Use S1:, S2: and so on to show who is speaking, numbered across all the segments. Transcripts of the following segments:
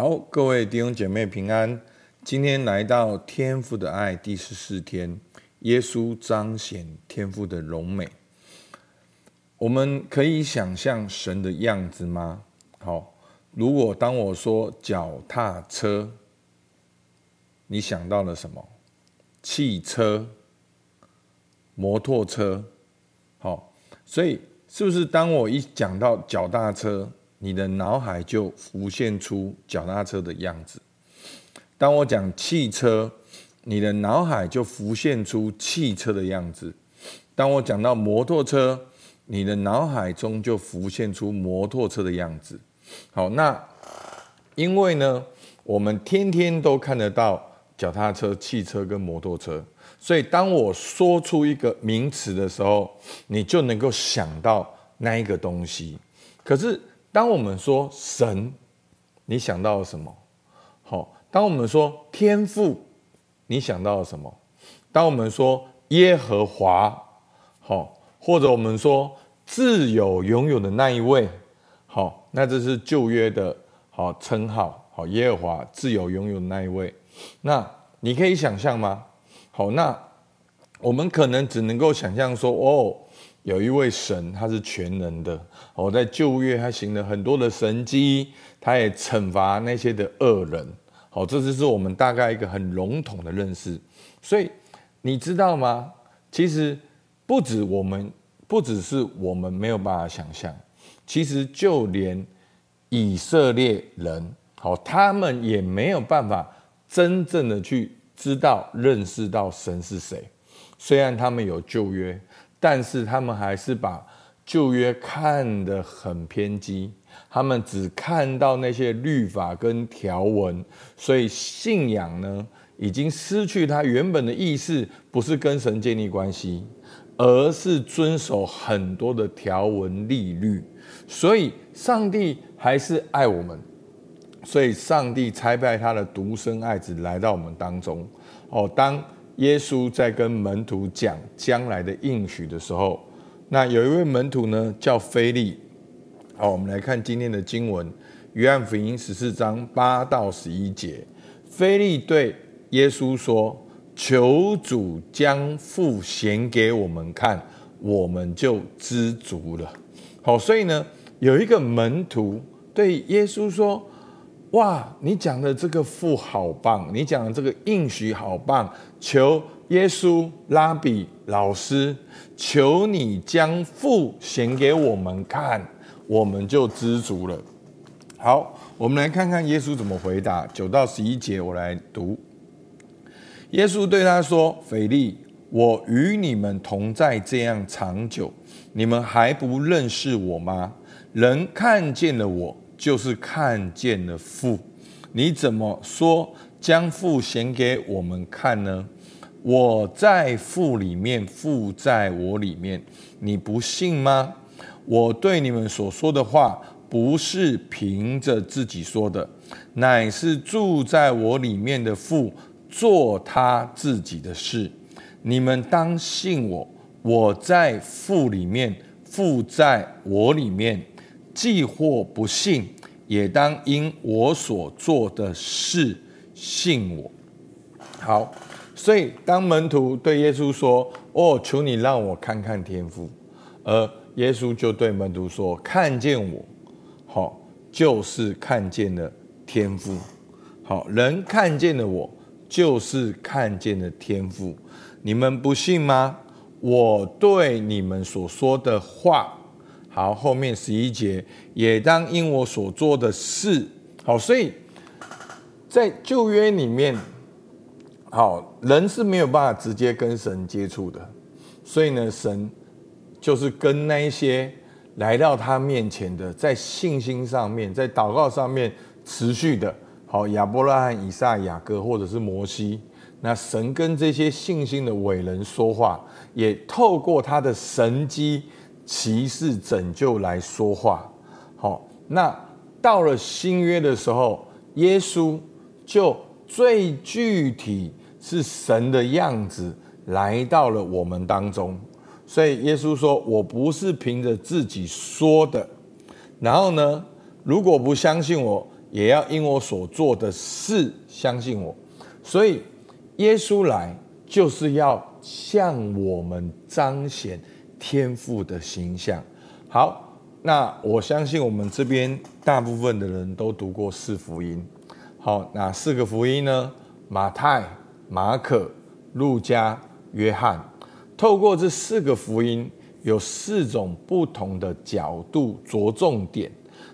S1: 好，各位弟兄姐妹平安。今天来到天父的爱第十四天，耶稣彰显天父的荣美。我们可以想象神的样子吗？好，如果当我说脚踏车，你想到了什么？汽车、摩托车。好，所以是不是当我一讲到脚踏车，你的脑海就浮现出脚踏车的样子。当我讲汽车，你的脑海就浮现出汽车的样子。当我讲到摩托车，你的脑海中就浮现出摩托车的样子。好，那因为呢，我们天天都看得到脚踏车、汽车跟摩托车，所以当我说出一个名词的时候，你就能够想到那一个东西。可是，当我们说神，你想到了什么？好，当我们说天赋，你想到了什么？当我们说耶和华，好，或者我们说自有拥有的那一位，好，那这是旧约的好称号，好，耶和华自有拥有的那一位。那你可以想象吗？好，那我们可能只能够想象说，哦。有一位神，他是全能的。我在旧约，他行了很多的神迹，他也惩罚那些的恶人。好，这就是我们大概一个很笼统的认识。所以你知道吗？其实不止我们，不只是我们没有办法想象，其实就连以色列人，好，他们也没有办法真正的去知道、认识到神是谁。虽然他们有旧约。但是他们还是把旧约看得很偏激，他们只看到那些律法跟条文，所以信仰呢已经失去它原本的意思，不是跟神建立关系，而是遵守很多的条文律例。所以上帝还是爱我们，所以上帝差派他的独生爱子来到我们当中。哦，当。耶稣在跟门徒讲将来的应许的时候，那有一位门徒呢，叫腓利。好，我们来看今天的经文，约翰福音十四章八到十一节。腓利对耶稣说：“求主将父显给我们看，我们就知足了。”好，所以呢，有一个门徒对耶稣说。哇，你讲的这个父好棒，你讲的这个应许好棒，求耶稣拉比老师，求你将父显给我们看，我们就知足了。好，我们来看看耶稣怎么回答。九到十一节，我来读。耶稣对他说：“腓利，我与你们同在这样长久，你们还不认识我吗？人看见了我。”就是看见了父，你怎么说将父显给我们看呢？我在父里面，父在我里面，你不信吗？我对你们所说的话，不是凭着自己说的，乃是住在我里面的父做他自己的事。你们当信我，我在父里面，父在我里面。既或不信，也当因我所做的事信我。好，所以当门徒对耶稣说：“哦，求你让我看看天父。”而耶稣就对门徒说：“看见我，好，就是看见了天父。好，人看见了我，就是看见了天父。你们不信吗？我对你们所说的话。”好，后面十一节也当因我所做的事。好，所以在旧约里面，好，人是没有办法直接跟神接触的，所以呢，神就是跟那一些来到他面前的，在信心上面，在祷告上面持续的，好，亚伯拉罕、以撒、雅各，或者是摩西，那神跟这些信心的伟人说话，也透过他的神迹。骑士拯救来说话，好，那到了新约的时候，耶稣就最具体是神的样子来到了我们当中，所以耶稣说：“我不是凭着自己说的。”然后呢，如果不相信我，也要因我所做的事相信我。所以，耶稣来就是要向我们彰显天父的形象。好，那我相信我们这边大部分的人都读过四福音。好，哪四个福音呢？马太、马可、路加、约翰。透过这四个福音，有四种不同的角度着重点，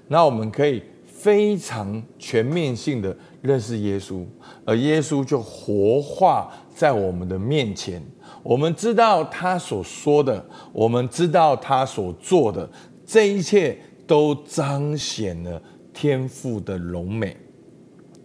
S1: 那我们可以非常全面性的认识耶稣，而耶稣就活化在我们的面前。我们知道他所说的，我们知道他所做的，这一切都彰显了天赋的荣美。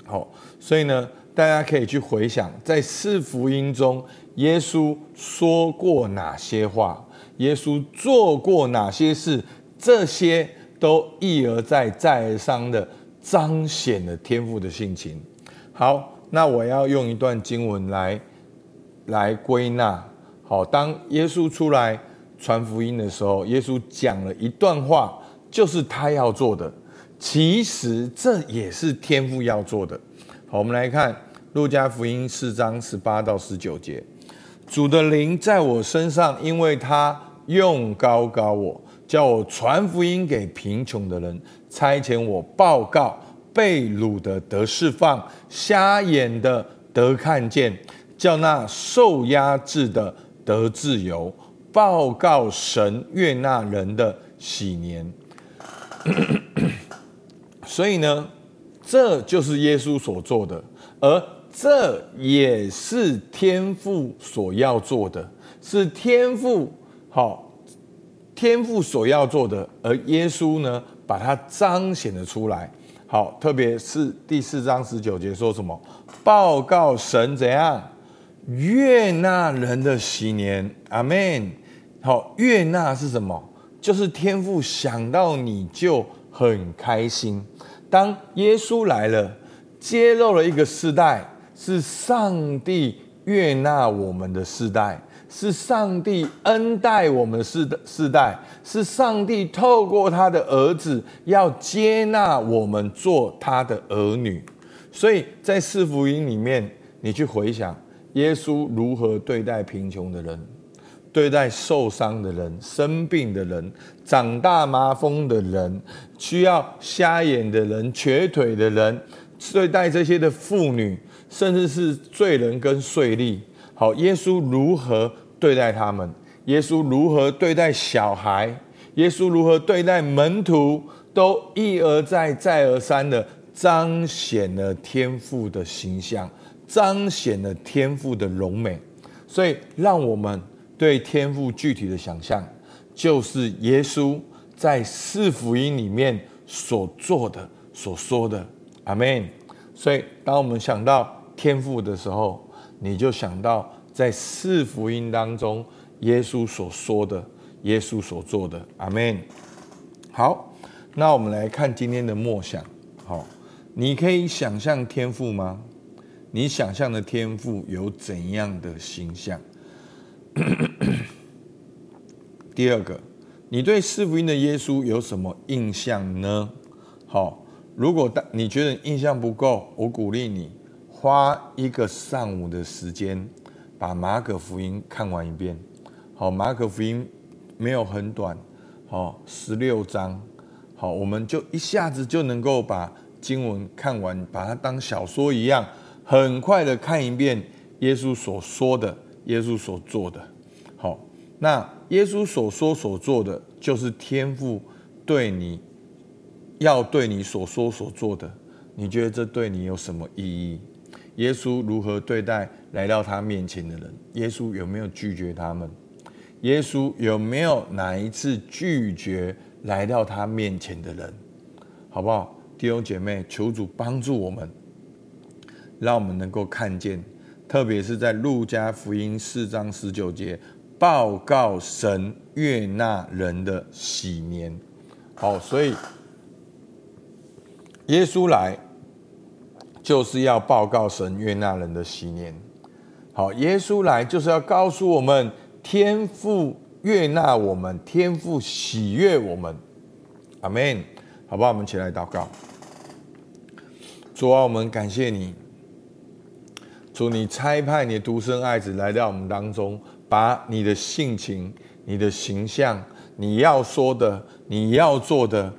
S1: 好，所以呢，大家可以去回想，在四福音中，耶稣说过哪些话？耶稣做过哪些事？这些都一而再、再而三的彰显了天父的性情。好，那我要用一段经文来来归纳。好，当耶稣出来传福音的时候，耶稣讲了一段话，就是他要做的。其实这也是天父要做的。好，我们来看路加福音四章十八到十九节：主的灵在我身上，因为他。用膏膏我，叫我传福音给贫穷的人，差遣我报告被掳的得释放，瞎眼的得看见，叫那受压制的得自由，报告神悦纳人的喜年。所以呢，这就是耶稣所做的，而这也是天父所要做的，是天父。好，天父所要做的，而耶稣呢，把它彰显了出来。好，特别是第四章十九节说什么？报告神怎样悦纳人的喜年。阿门。好，悦纳是什么？就是天父想到你就很开心。当耶稣来了，揭露了一个世代，是上帝悦纳我们的世代。是上帝恩待我们世世代，是上帝透过他的儿子要接纳我们做他的儿女。所以在四福音里面，你去回想耶稣如何对待贫穷的人，对待受伤的人、生病的人、长大麻风的人、需要瞎眼的人、瘸腿的人，对待这些的妇女，甚至是罪人跟税吏。好，耶稣如何对待他们？耶稣如何对待小孩？耶稣如何对待门徒？都一而再、再而三的彰显了天父的形象，彰显了天父的荣美。所以，让我们对天父具体的想象，就是耶稣在四福音里面所做的、所说的。阿门。所以，当我们想到天父的时候，你就想到在四福音当中，耶稣所说的，耶稣所做的，阿门。好，那我们来看今天的默想。好，你可以想象天赋吗？你想象的天赋有怎样的形象？第二个，你对四福音的耶稣有什么印象呢？好，如果你觉得印象不够，我鼓励你。花一个上午的时间，把马可福音看完一遍。好，马可福音没有很短，好，十六章，好，我们就一下子就能够把经文看完，把它当小说一样，很快的看一遍耶稣所说的，耶稣所做的。好，那耶稣所说所做的，就是天父对你要对你所说所做的。你觉得这对你有什么意义？耶稣如何对待来到他面前的人？耶稣有没有拒绝他们？耶稣有没有哪一次拒绝来到他面前的人？好不好？弟兄姐妹，求主帮助我们，让我们能够看见，特别是在路加福音四章十九节，报告神悦纳人的喜年。好，所以耶稣来。就是要报告神悦纳人的喜年。好，耶稣来就是要告诉我们，天父悦纳我们，天父喜悦我们。阿门。好不好？我们起来祷告。主啊，我们感谢你，主你差派你的独生爱子来到我们当中，把你的性情、你的形象、你要说的、你要做的，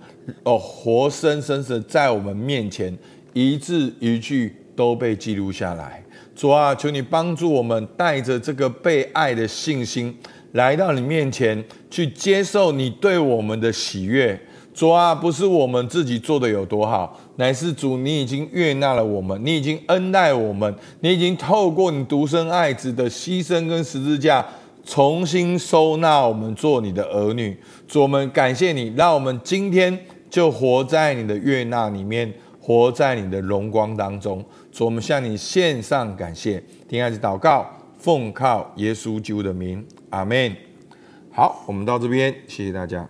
S1: 哦，活生生的在我们面前，一字一句都被记录下来。主啊，求你帮助我们，带着这个被爱的信心，来到你面前，去接受你对我们的喜悦。主啊，不是我们自己做的有多好，乃是主你已经悦纳了我们，你已经恩待我们，你已经透过你独生爱子的牺牲跟十字架，重新收纳我们做你的儿女。主，我们感谢你，让我们今天就活在你的悦纳里面，活在你的荣光当中。主，我们向你献上感谢，听孩子祷告，奉靠耶稣基督的名，阿门。好，我们到这边，谢谢大家。